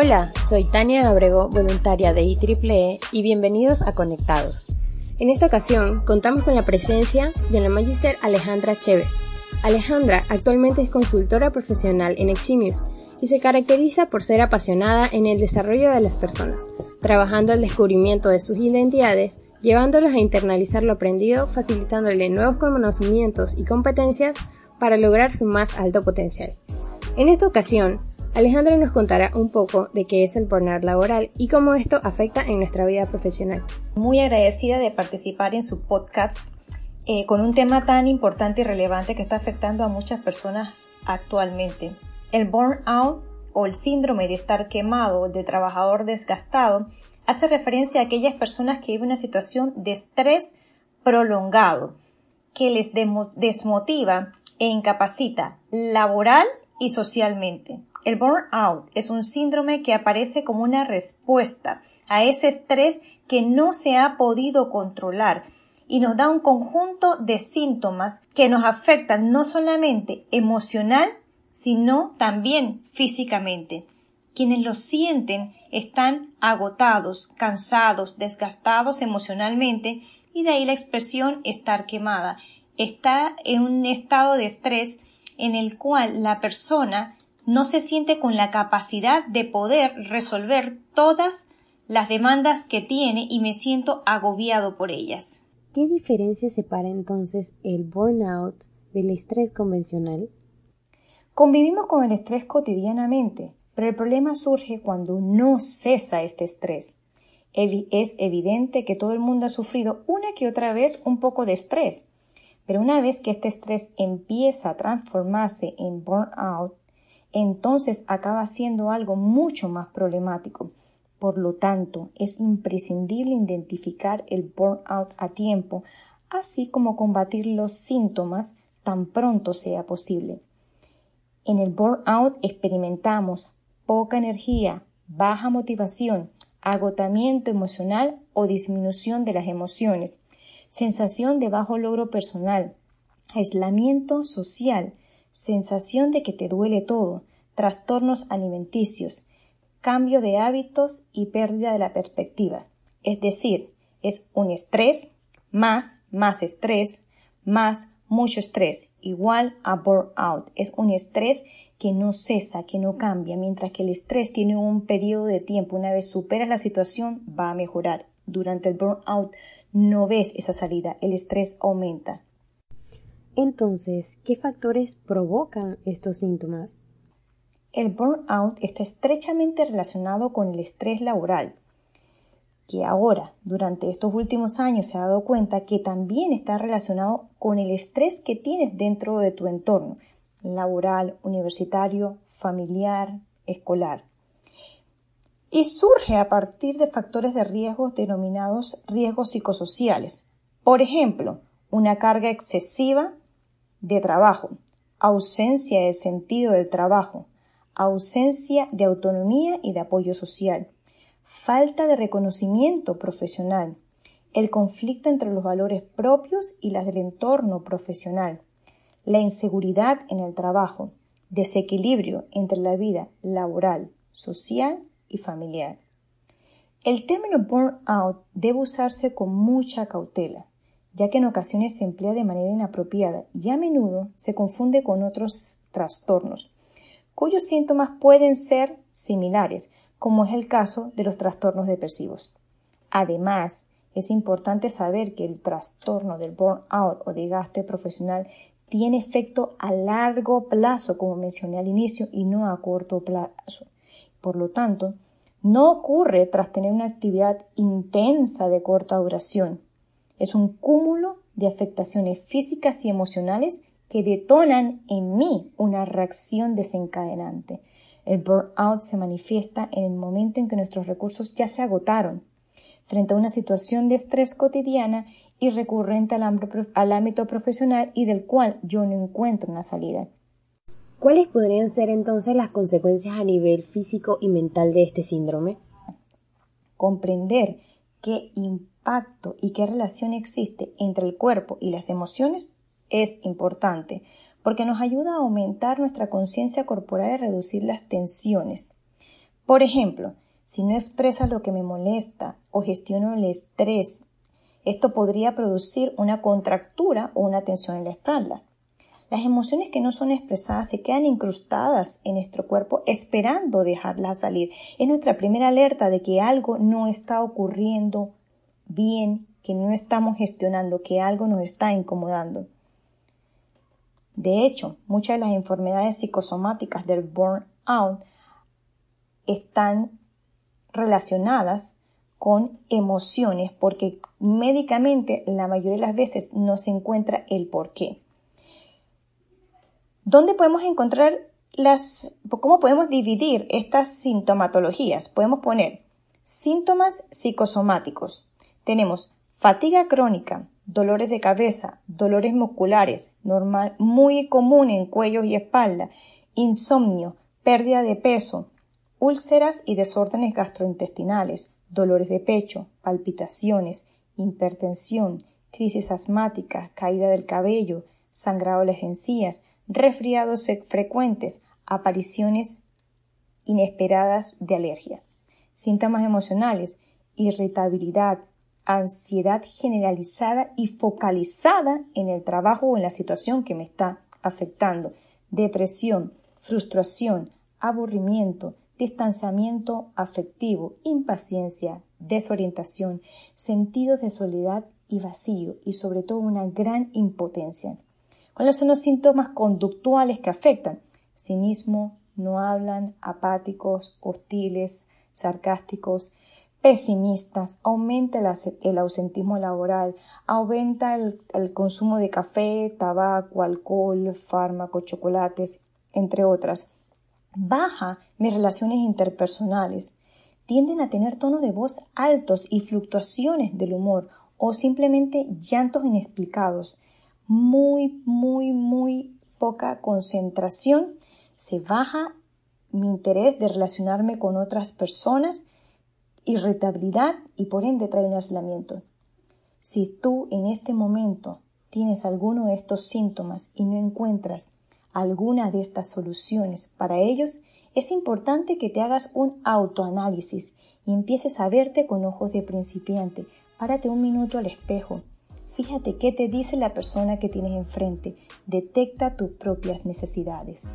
Hola, soy Tania Abrego, voluntaria de IEEE y bienvenidos a Conectados. En esta ocasión contamos con la presencia de la Magister Alejandra Chévez. Alejandra actualmente es consultora profesional en Eximius y se caracteriza por ser apasionada en el desarrollo de las personas, trabajando el descubrimiento de sus identidades, llevándolos a internalizar lo aprendido, facilitándole nuevos conocimientos y competencias para lograr su más alto potencial. En esta ocasión, Alejandra nos contará un poco de qué es el burnout laboral y cómo esto afecta en nuestra vida profesional. Muy agradecida de participar en su podcast eh, con un tema tan importante y relevante que está afectando a muchas personas actualmente. El burnout o el síndrome de estar quemado, de trabajador desgastado, hace referencia a aquellas personas que viven una situación de estrés prolongado, que les desmotiva e incapacita laboral y socialmente. El burnout es un síndrome que aparece como una respuesta a ese estrés que no se ha podido controlar y nos da un conjunto de síntomas que nos afectan no solamente emocional, sino también físicamente. Quienes lo sienten están agotados, cansados, desgastados emocionalmente y de ahí la expresión estar quemada. Está en un estado de estrés en el cual la persona no se siente con la capacidad de poder resolver todas las demandas que tiene y me siento agobiado por ellas. ¿Qué diferencia separa entonces el burnout del estrés convencional? Convivimos con el estrés cotidianamente, pero el problema surge cuando no cesa este estrés. Es evidente que todo el mundo ha sufrido una que otra vez un poco de estrés, pero una vez que este estrés empieza a transformarse en burnout, entonces acaba siendo algo mucho más problemático. Por lo tanto, es imprescindible identificar el burnout a tiempo, así como combatir los síntomas tan pronto sea posible. En el burnout experimentamos poca energía, baja motivación, agotamiento emocional o disminución de las emociones, sensación de bajo logro personal, aislamiento social, sensación de que te duele todo, trastornos alimenticios, cambio de hábitos y pérdida de la perspectiva. Es decir, es un estrés más, más estrés, más mucho estrés, igual a burnout. Es un estrés que no cesa, que no cambia, mientras que el estrés tiene un periodo de tiempo. Una vez superas la situación, va a mejorar. Durante el burnout no ves esa salida, el estrés aumenta. Entonces, ¿qué factores provocan estos síntomas? El burnout está estrechamente relacionado con el estrés laboral, que ahora, durante estos últimos años, se ha dado cuenta que también está relacionado con el estrés que tienes dentro de tu entorno, laboral, universitario, familiar, escolar. Y surge a partir de factores de riesgos denominados riesgos psicosociales. Por ejemplo, una carga excesiva de trabajo, ausencia de sentido del trabajo, ausencia de autonomía y de apoyo social, falta de reconocimiento profesional, el conflicto entre los valores propios y las del entorno profesional, la inseguridad en el trabajo, desequilibrio entre la vida laboral, social y familiar. El término burnout debe usarse con mucha cautela, ya que en ocasiones se emplea de manera inapropiada y a menudo se confunde con otros trastornos, cuyos síntomas pueden ser similares, como es el caso de los trastornos depresivos. Además, es importante saber que el trastorno del burnout o desgaste profesional tiene efecto a largo plazo, como mencioné al inicio, y no a corto plazo. Por lo tanto, no ocurre tras tener una actividad intensa de corta duración, es un cúmulo de afectaciones físicas y emocionales que detonan en mí una reacción desencadenante. El burnout se manifiesta en el momento en que nuestros recursos ya se agotaron. frente a una situación de estrés cotidiana y recurrente al, ámbito profesional y del cual yo no encuentro una salida. ¿Cuáles podrían ser entonces las consecuencias a nivel físico y mental de este síndrome? Comprender qué y qué relación existe entre el cuerpo y las emociones es importante porque nos ayuda a aumentar nuestra conciencia corporal y reducir las tensiones. Por ejemplo, si no expresa lo que me molesta o gestiono el estrés, esto podría producir una contractura o una tensión en la espalda. Las emociones que no son expresadas se quedan incrustadas en nuestro cuerpo esperando dejarlas salir. Es nuestra primera alerta de que algo no está ocurriendo bien, que no estamos gestionando, que algo nos está incomodando. De hecho, muchas de las enfermedades psicosomáticas del burnout están relacionadas con emociones porque médicamente la mayoría de las veces no se encuentra el por qué. ¿Dónde podemos encontrar las, cómo podemos dividir estas sintomatologías? Podemos poner síntomas psicosomáticos. Tenemos fatiga crónica, dolores de cabeza, dolores musculares, normal, muy común en cuello y espalda, insomnio, pérdida de peso, úlceras y desórdenes gastrointestinales, dolores de pecho, palpitaciones, hipertensión, crisis asmática, caída del cabello, sangrado de las encías, resfriados frecuentes, apariciones inesperadas de alergia. Síntomas emocionales, irritabilidad, ansiedad generalizada y focalizada en el trabajo o en la situación que me está afectando, depresión, frustración, aburrimiento, distanciamiento afectivo, impaciencia, desorientación, sentidos de soledad y vacío y sobre todo una gran impotencia. ¿Cuáles son los síntomas conductuales que afectan? Cinismo, no hablan, apáticos, hostiles, sarcásticos, pesimistas, aumenta el, ausentismo laboral, aumenta el, el, consumo de café, tabaco, alcohol, fármacos, chocolates, entre otras. Baja mis relaciones interpersonales. Tienden a tener tonos de voz altos y fluctuaciones del humor o simplemente llantos inexplicados. Muy, muy, muy poca concentración. Se baja mi interés de relacionarme con otras personas irritabilidad y por ende trae un aislamiento. Si tú en este momento tienes alguno de estos síntomas y no encuentras alguna de estas soluciones para ellos, es importante que te hagas un autoanálisis y empieces a verte con ojos de principiante. Párate un minuto al espejo. Fíjate qué te dice la persona que tienes enfrente. Detecta tus propias necesidades.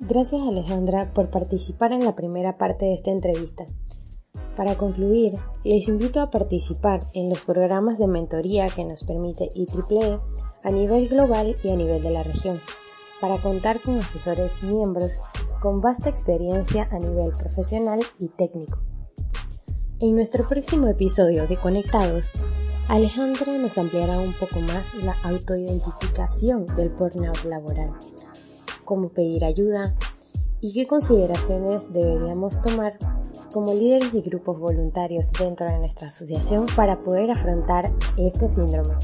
Gracias Alejandra por participar en la primera parte de esta entrevista. Para concluir, les invito a participar en los programas de mentoría que nos permite IEEE a nivel global y a nivel de la región, para contar con asesores miembros con vasta experiencia a nivel profesional y técnico. En nuestro próximo episodio de Conectados, Alejandra nos ampliará un poco más la autoidentificación del burnout laboral, cómo pedir ayuda y qué consideraciones deberíamos tomar como líderes de grupos voluntarios dentro de nuestra asociación para poder afrontar este síndrome.